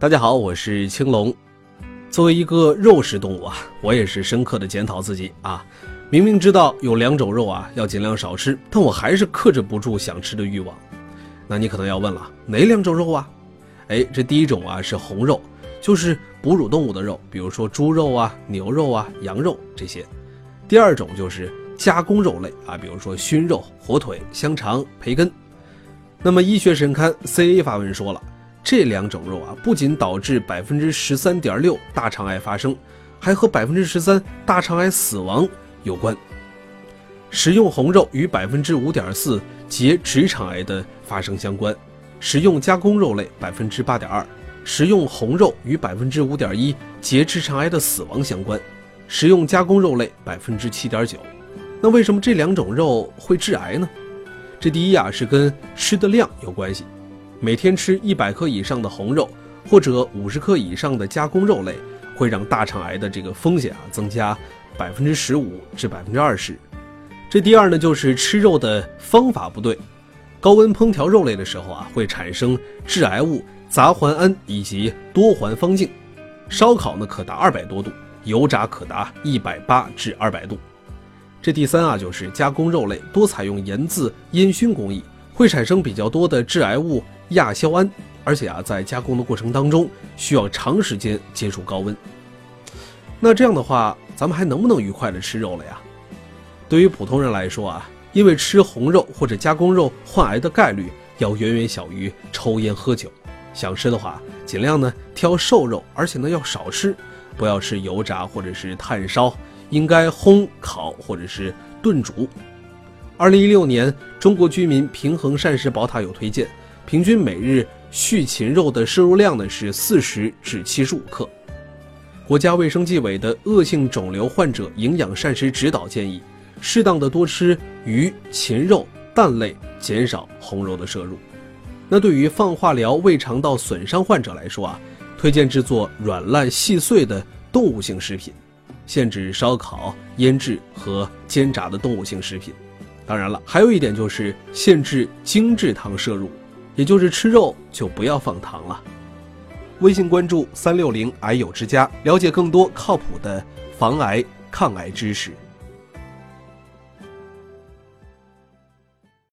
大家好，我是青龙。作为一个肉食动物啊，我也是深刻的检讨自己啊。明明知道有两种肉啊要尽量少吃，但我还是克制不住想吃的欲望。那你可能要问了，哪两种肉啊？哎，这第一种啊是红肉，就是哺乳动物的肉，比如说猪肉啊、牛肉啊、羊肉这些。第二种就是加工肉类啊，比如说熏肉、火腿、香肠、培根。那么医学神刊 CA 发文说了。这两种肉啊，不仅导致百分之十三点六大肠癌发生，还和百分之十三大肠癌死亡有关。食用红肉与百分之五点四结直肠癌的发生相关，食用加工肉类百分之八点二，食用红肉与百分之五点一结直肠癌的死亡相关，食用加工肉类百分之七点九。那为什么这两种肉会致癌呢？这第一啊是跟吃的量有关系。每天吃一百克以上的红肉，或者五十克以上的加工肉类，会让大肠癌的这个风险啊增加百分之十五至百分之二十。这第二呢，就是吃肉的方法不对。高温烹调肉类的时候啊，会产生致癌物杂环胺以及多环芳烃。烧烤呢可达二百多度，油炸可达一百八至二百度。这第三啊，就是加工肉类多采用盐渍烟熏工艺，会产生比较多的致癌物。亚硝胺，而且啊，在加工的过程当中需要长时间接触高温。那这样的话，咱们还能不能愉快的吃肉了呀？对于普通人来说啊，因为吃红肉或者加工肉患癌的概率要远远小于抽烟喝酒。想吃的话，尽量呢挑瘦肉，而且呢要少吃，不要吃油炸或者是炭烧，应该烘烤或者是炖煮。二零一六年，中国居民平衡膳食宝塔有推荐。平均每日畜禽肉的摄入量呢是四十至七十五克。国家卫生计委的恶性肿瘤患者营养膳食指导建议，适当的多吃鱼、禽肉、蛋类，减少红肉的摄入。那对于放化疗胃肠道损伤患者来说啊，推荐制作软烂细碎的动物性食品，限制烧烤、腌制和煎炸的动物性食品。当然了，还有一点就是限制精制糖摄入。也就是吃肉就不要放糖了。微信关注三六零癌友之家，了解更多靠谱的防癌抗癌知识。